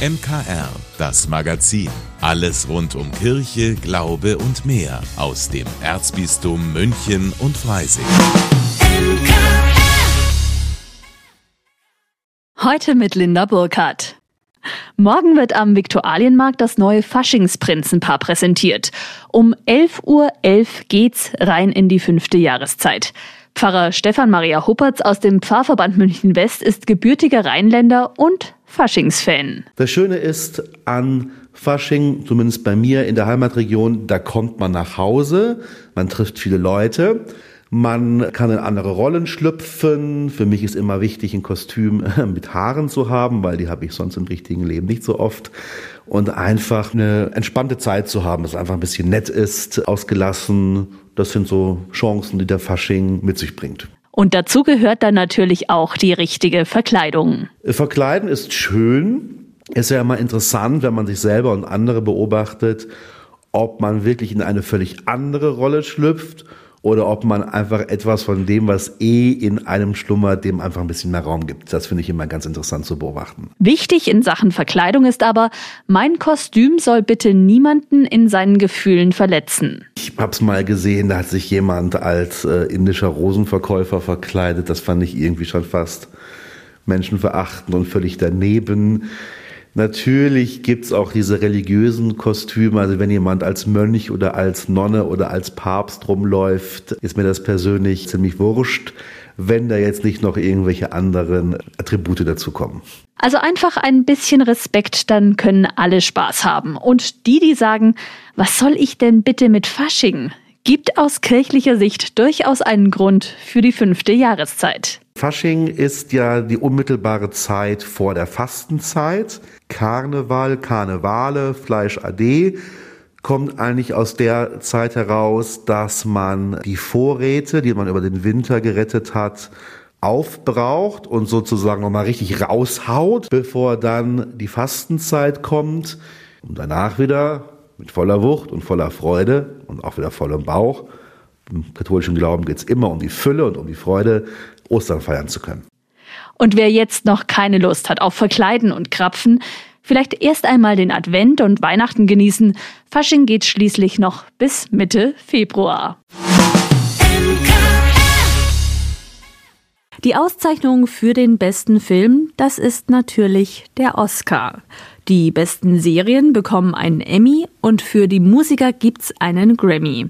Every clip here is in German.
MKR, das Magazin. Alles rund um Kirche, Glaube und mehr aus dem Erzbistum München und Freising. Heute mit Linda Burkhardt. Morgen wird am Viktualienmarkt das neue Faschingsprinzenpaar präsentiert. Um 11.11 Uhr .11 geht's rein in die fünfte Jahreszeit. Pfarrer Stefan Maria Huppertz aus dem Pfarrverband München West ist gebürtiger Rheinländer und Faschingsfan. Das Schöne ist an Fasching, zumindest bei mir in der Heimatregion, da kommt man nach Hause, man trifft viele Leute. Man kann in andere Rollen schlüpfen. Für mich ist immer wichtig, ein Kostüm mit Haaren zu haben, weil die habe ich sonst im richtigen Leben nicht so oft. Und einfach eine entspannte Zeit zu haben, dass es einfach ein bisschen nett ist, ausgelassen. Das sind so Chancen, die der Fasching mit sich bringt. Und dazu gehört dann natürlich auch die richtige Verkleidung. Verkleiden ist schön. Ist ja immer interessant, wenn man sich selber und andere beobachtet, ob man wirklich in eine völlig andere Rolle schlüpft oder ob man einfach etwas von dem, was eh in einem schlummert, dem einfach ein bisschen mehr Raum gibt. Das finde ich immer ganz interessant zu beobachten. Wichtig in Sachen Verkleidung ist aber, mein Kostüm soll bitte niemanden in seinen Gefühlen verletzen. Ich habe es mal gesehen, da hat sich jemand als äh, indischer Rosenverkäufer verkleidet. Das fand ich irgendwie schon fast menschenverachtend und völlig daneben. Natürlich gibt's auch diese religiösen Kostüme. Also wenn jemand als Mönch oder als Nonne oder als Papst rumläuft, ist mir das persönlich ziemlich wurscht, wenn da jetzt nicht noch irgendwelche anderen Attribute dazu kommen. Also einfach ein bisschen Respekt, dann können alle Spaß haben. Und die, die sagen, was soll ich denn bitte mit Fasching? Gibt aus kirchlicher Sicht durchaus einen Grund für die fünfte Jahreszeit. Fasching ist ja die unmittelbare Zeit vor der Fastenzeit. Karneval, Karnevale, Fleisch AD kommt eigentlich aus der Zeit heraus, dass man die Vorräte, die man über den Winter gerettet hat, aufbraucht und sozusagen nochmal richtig raushaut, bevor dann die Fastenzeit kommt und danach wieder mit voller Wucht und voller Freude und auch wieder vollem Bauch. Im katholischen Glauben geht es immer um die Fülle und um die Freude, Ostern feiern zu können. Und wer jetzt noch keine Lust hat auf Verkleiden und Krapfen, vielleicht erst einmal den Advent und Weihnachten genießen. Fasching geht schließlich noch bis Mitte Februar. Die Auszeichnung für den besten Film, das ist natürlich der Oscar. Die besten Serien bekommen einen Emmy und für die Musiker gibt's einen Grammy.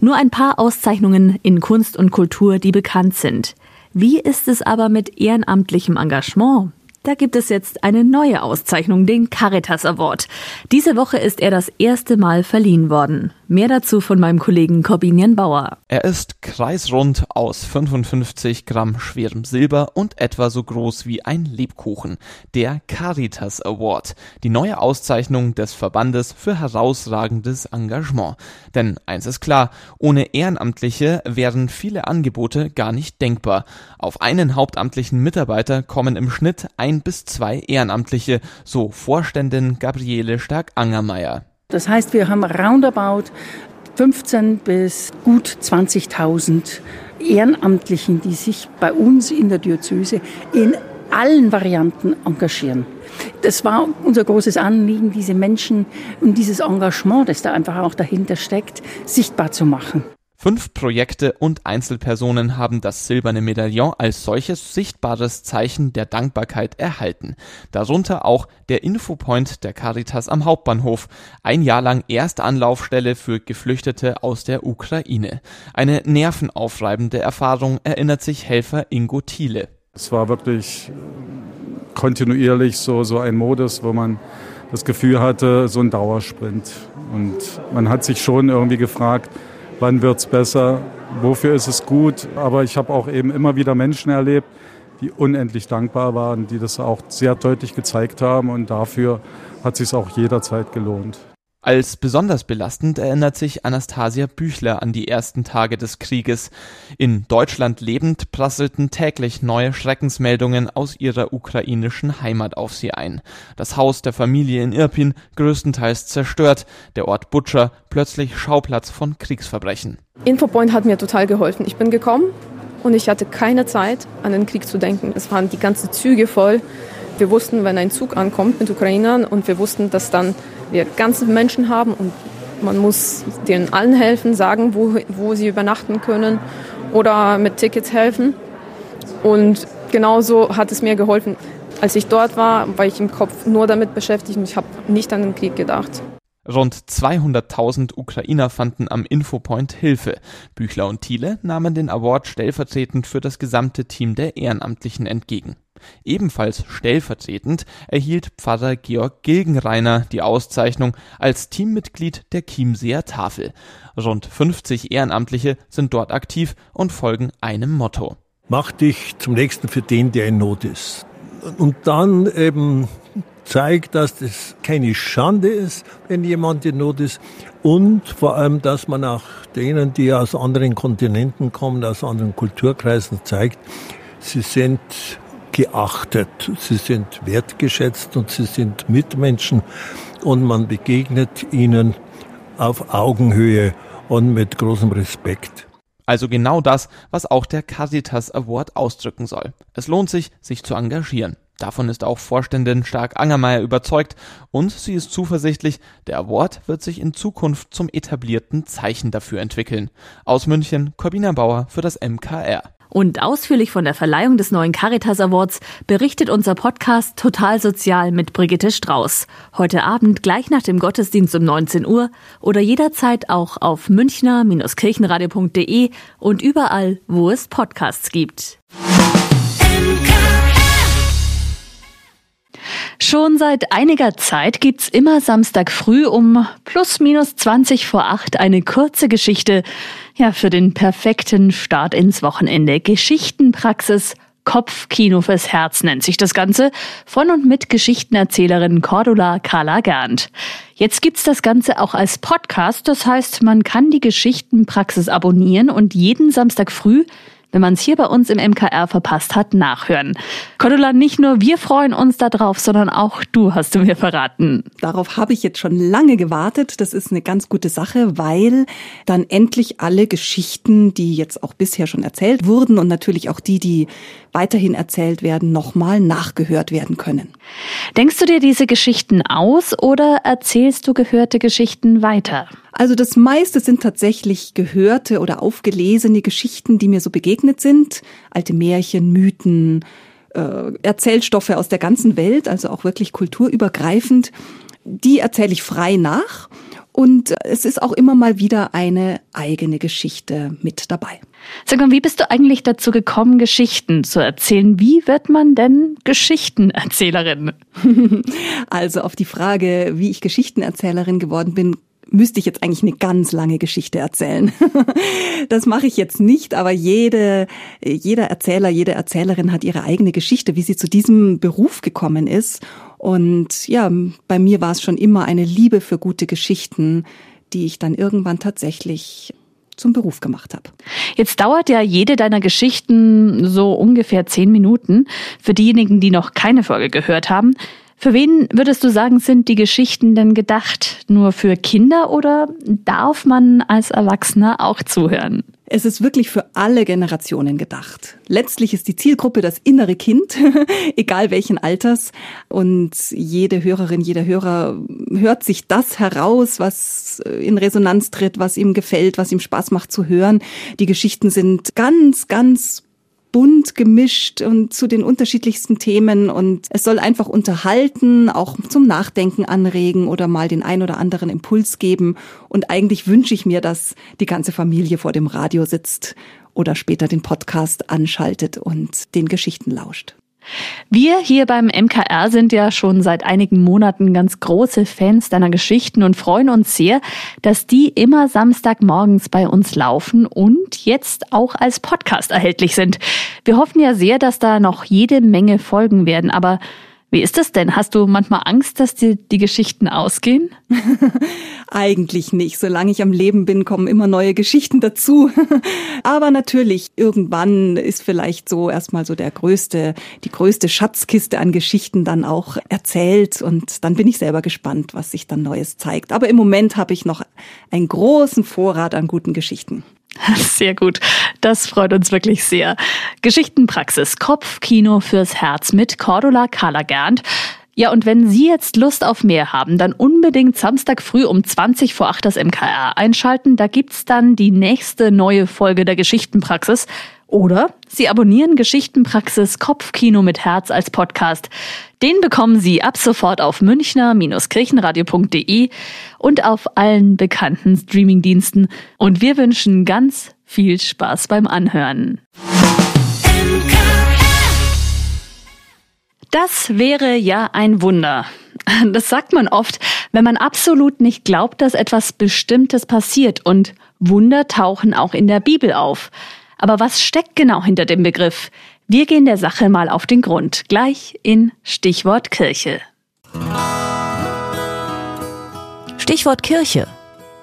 Nur ein paar Auszeichnungen in Kunst und Kultur, die bekannt sind. Wie ist es aber mit ehrenamtlichem Engagement? Da gibt es jetzt eine neue Auszeichnung, den Caritas Award. Diese Woche ist er das erste Mal verliehen worden. Mehr dazu von meinem Kollegen Corbinian Bauer. Er ist kreisrund aus 55 Gramm schwerem Silber und etwa so groß wie ein Lebkuchen. Der Caritas Award. Die neue Auszeichnung des Verbandes für herausragendes Engagement. Denn eins ist klar, ohne Ehrenamtliche wären viele Angebote gar nicht denkbar. Auf einen hauptamtlichen Mitarbeiter kommen im Schnitt ein bis zwei Ehrenamtliche, so Vorständin Gabriele Stark-Angermeier. Das heißt, wir haben roundabout 15 bis gut 20.000 Ehrenamtlichen, die sich bei uns in der Diözese in allen Varianten engagieren. Das war unser großes Anliegen, diese Menschen und dieses Engagement, das da einfach auch dahinter steckt, sichtbar zu machen. Fünf Projekte und Einzelpersonen haben das silberne Medaillon als solches sichtbares Zeichen der Dankbarkeit erhalten. Darunter auch der Infopoint der Caritas am Hauptbahnhof, ein Jahr lang erste Anlaufstelle für Geflüchtete aus der Ukraine. Eine nervenaufreibende Erfahrung erinnert sich Helfer Ingo Thiele. Es war wirklich kontinuierlich so, so ein Modus, wo man das Gefühl hatte, so ein Dauersprint. Und man hat sich schon irgendwie gefragt, wann wird es besser, wofür ist es gut. Aber ich habe auch eben immer wieder Menschen erlebt, die unendlich dankbar waren, die das auch sehr deutlich gezeigt haben und dafür hat sich auch jederzeit gelohnt. Als besonders belastend erinnert sich Anastasia Büchler an die ersten Tage des Krieges. In Deutschland lebend prasselten täglich neue Schreckensmeldungen aus ihrer ukrainischen Heimat auf sie ein. Das Haus der Familie in Irpin größtenteils zerstört, der Ort Butcher plötzlich Schauplatz von Kriegsverbrechen. Infopoint hat mir total geholfen. Ich bin gekommen und ich hatte keine Zeit, an den Krieg zu denken. Es waren die ganzen Züge voll wir wussten, wenn ein Zug ankommt mit Ukrainern und wir wussten, dass dann wir ganze Menschen haben und man muss denen allen helfen, sagen, wo, wo sie übernachten können oder mit Tickets helfen. Und genauso hat es mir geholfen. Als ich dort war, war ich im Kopf nur damit beschäftigt und ich habe nicht an den Krieg gedacht. Rund 200.000 Ukrainer fanden am Infopoint Hilfe. Büchler und Thiele nahmen den Award stellvertretend für das gesamte Team der Ehrenamtlichen entgegen. Ebenfalls stellvertretend erhielt Pfarrer Georg Gilgenreiner die Auszeichnung als Teammitglied der Chiemseer Tafel. Rund 50 Ehrenamtliche sind dort aktiv und folgen einem Motto. Mach dich zum Nächsten für den, der in Not ist. Und dann eben zeigt, dass das keine Schande ist, wenn jemand in Not ist. Und vor allem, dass man auch denen, die aus anderen Kontinenten kommen, aus anderen Kulturkreisen zeigt, sie sind geachtet, sie sind wertgeschätzt und sie sind Mitmenschen und man begegnet ihnen auf Augenhöhe und mit großem Respekt. Also genau das, was auch der Caritas Award ausdrücken soll. Es lohnt sich, sich zu engagieren. Davon ist auch Vorständin Stark Angermeier überzeugt und sie ist zuversichtlich, der Award wird sich in Zukunft zum etablierten Zeichen dafür entwickeln. Aus München, Corbina Bauer für das MKR. Und ausführlich von der Verleihung des neuen Caritas Awards berichtet unser Podcast Total Sozial mit Brigitte Strauß. Heute Abend gleich nach dem Gottesdienst um 19 Uhr oder jederzeit auch auf münchner-kirchenradio.de und überall, wo es Podcasts gibt. Schon seit einiger Zeit gibt's immer Samstag früh um plus minus 20 vor 8 eine kurze Geschichte, ja, für den perfekten Start ins Wochenende. Geschichtenpraxis Kopfkino fürs Herz nennt sich das Ganze, von und mit Geschichtenerzählerin Cordula Carla Gernt. Jetzt gibt's das Ganze auch als Podcast, das heißt, man kann die Geschichtenpraxis abonnieren und jeden Samstag früh wenn man es hier bei uns im MKR verpasst hat, nachhören. Cordula, nicht nur wir freuen uns darauf, sondern auch du hast du mir verraten. Darauf habe ich jetzt schon lange gewartet. Das ist eine ganz gute Sache, weil dann endlich alle Geschichten, die jetzt auch bisher schon erzählt wurden und natürlich auch die, die weiterhin erzählt werden, nochmal nachgehört werden können. Denkst du dir diese Geschichten aus oder erzählst du gehörte Geschichten weiter? Also das meiste sind tatsächlich gehörte oder aufgelesene Geschichten, die mir so begegnet sind. Alte Märchen, Mythen, äh, Erzählstoffe aus der ganzen Welt, also auch wirklich kulturübergreifend. Die erzähle ich frei nach. Und es ist auch immer mal wieder eine eigene Geschichte mit dabei. Sag mal, wie bist du eigentlich dazu gekommen, Geschichten zu erzählen? Wie wird man denn Geschichtenerzählerin? Also auf die Frage, wie ich Geschichtenerzählerin geworden bin, müsste ich jetzt eigentlich eine ganz lange Geschichte erzählen. das mache ich jetzt nicht, aber jede, jeder Erzähler, jede Erzählerin hat ihre eigene Geschichte, wie sie zu diesem Beruf gekommen ist. Und ja, bei mir war es schon immer eine Liebe für gute Geschichten, die ich dann irgendwann tatsächlich zum Beruf gemacht habe. Jetzt dauert ja jede deiner Geschichten so ungefähr zehn Minuten. Für diejenigen, die noch keine Folge gehört haben, für wen würdest du sagen, sind die Geschichten denn gedacht? Nur für Kinder oder darf man als Erwachsener auch zuhören? Es ist wirklich für alle Generationen gedacht. Letztlich ist die Zielgruppe das innere Kind, egal welchen Alters. Und jede Hörerin, jeder Hörer hört sich das heraus, was in Resonanz tritt, was ihm gefällt, was ihm Spaß macht zu hören. Die Geschichten sind ganz, ganz bunt gemischt und zu den unterschiedlichsten Themen und es soll einfach unterhalten, auch zum Nachdenken anregen oder mal den ein oder anderen Impuls geben. Und eigentlich wünsche ich mir, dass die ganze Familie vor dem Radio sitzt oder später den Podcast anschaltet und den Geschichten lauscht. Wir hier beim MKR sind ja schon seit einigen Monaten ganz große Fans deiner Geschichten und freuen uns sehr, dass die immer Samstagmorgens bei uns laufen und jetzt auch als Podcast erhältlich sind. Wir hoffen ja sehr, dass da noch jede Menge Folgen werden, aber wie ist das denn? Hast du manchmal Angst, dass dir die Geschichten ausgehen? Eigentlich nicht. Solange ich am Leben bin, kommen immer neue Geschichten dazu. Aber natürlich, irgendwann ist vielleicht so erstmal so der größte, die größte Schatzkiste an Geschichten dann auch erzählt. Und dann bin ich selber gespannt, was sich dann Neues zeigt. Aber im Moment habe ich noch einen großen Vorrat an guten Geschichten. Sehr gut. Das freut uns wirklich sehr. Geschichtenpraxis Kopfkino fürs Herz mit Cordula Kalagernt. Ja, und wenn Sie jetzt Lust auf mehr haben, dann unbedingt Samstag früh um 20 vor 8 das MKR einschalten. Da gibt's dann die nächste neue Folge der Geschichtenpraxis. Oder Sie abonnieren Geschichtenpraxis Kopfkino mit Herz als Podcast. Den bekommen Sie ab sofort auf münchner-kirchenradio.de und auf allen bekannten Streamingdiensten. Und wir wünschen ganz viel Spaß beim Anhören. Das wäre ja ein Wunder. Das sagt man oft, wenn man absolut nicht glaubt, dass etwas Bestimmtes passiert. Und Wunder tauchen auch in der Bibel auf. Aber was steckt genau hinter dem Begriff? Wir gehen der Sache mal auf den Grund, gleich in Stichwort Kirche. Stichwort Kirche.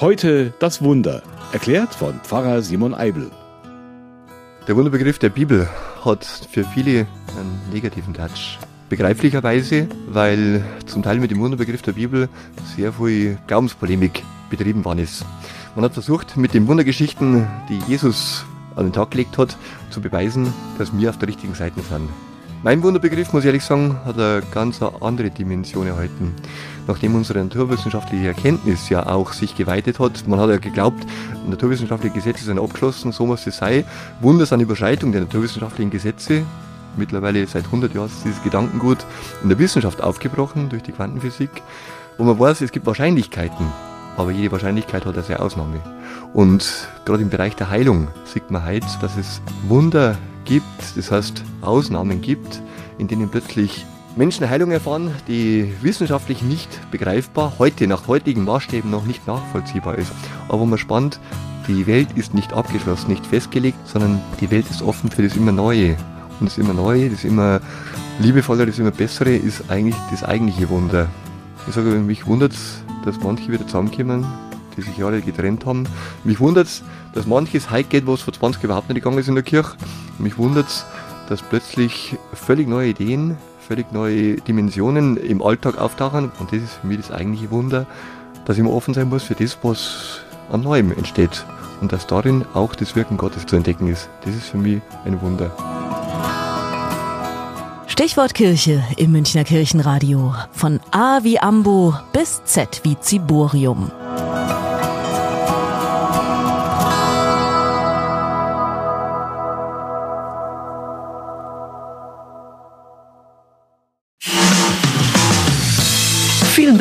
Heute das Wunder, erklärt von Pfarrer Simon Eibel. Der Wunderbegriff der Bibel hat für viele einen negativen Touch. Begreiflicherweise, weil zum Teil mit dem Wunderbegriff der Bibel sehr viel Glaubenspolemik betrieben worden ist. Man hat versucht, mit den Wundergeschichten, die Jesus an den Tag gelegt hat, zu beweisen, dass wir auf der richtigen Seite sind. Mein Wunderbegriff, muss ich ehrlich sagen, hat eine ganz andere Dimension erhalten. Nachdem unsere naturwissenschaftliche Erkenntnis ja auch sich geweitet hat, man hat ja geglaubt, naturwissenschaftliche Gesetze sind abgeschlossen, so muss es sein. Wunder sind Überschreitung der naturwissenschaftlichen Gesetze. Mittlerweile seit 100 Jahren ist dieses Gedankengut in der Wissenschaft aufgebrochen durch die Quantenphysik, wo man weiß, es gibt Wahrscheinlichkeiten, aber jede Wahrscheinlichkeit hat eine Ausnahme. Und gerade im Bereich der Heilung sieht man heute, dass es Wunder gibt, das heißt Ausnahmen gibt, in denen plötzlich Menschen Heilung erfahren, die wissenschaftlich nicht begreifbar, heute nach heutigen Maßstäben noch nicht nachvollziehbar ist. Aber man spannend, die Welt ist nicht abgeschlossen, nicht festgelegt, sondern die Welt ist offen für das immer Neue. Und das immer Neue, das immer liebevoller, das immer Bessere ist eigentlich das eigentliche Wunder. Ich sage, mich wundert es, dass manche wieder zusammenkommen, die sich alle getrennt haben. Mich wundert es, dass manches geht, was vor 20 überhaupt nicht gegangen ist in der Kirche. Mich wundert es, dass plötzlich völlig neue Ideen, völlig neue Dimensionen im Alltag auftauchen. Und das ist für mich das eigentliche Wunder, dass ich immer offen sein muss für das, was an Neuem entsteht. Und dass darin auch das Wirken Gottes zu entdecken ist. Das ist für mich ein Wunder. Stichwort Kirche im Münchner Kirchenradio. Von A wie Ambo bis Z wie Ziborium.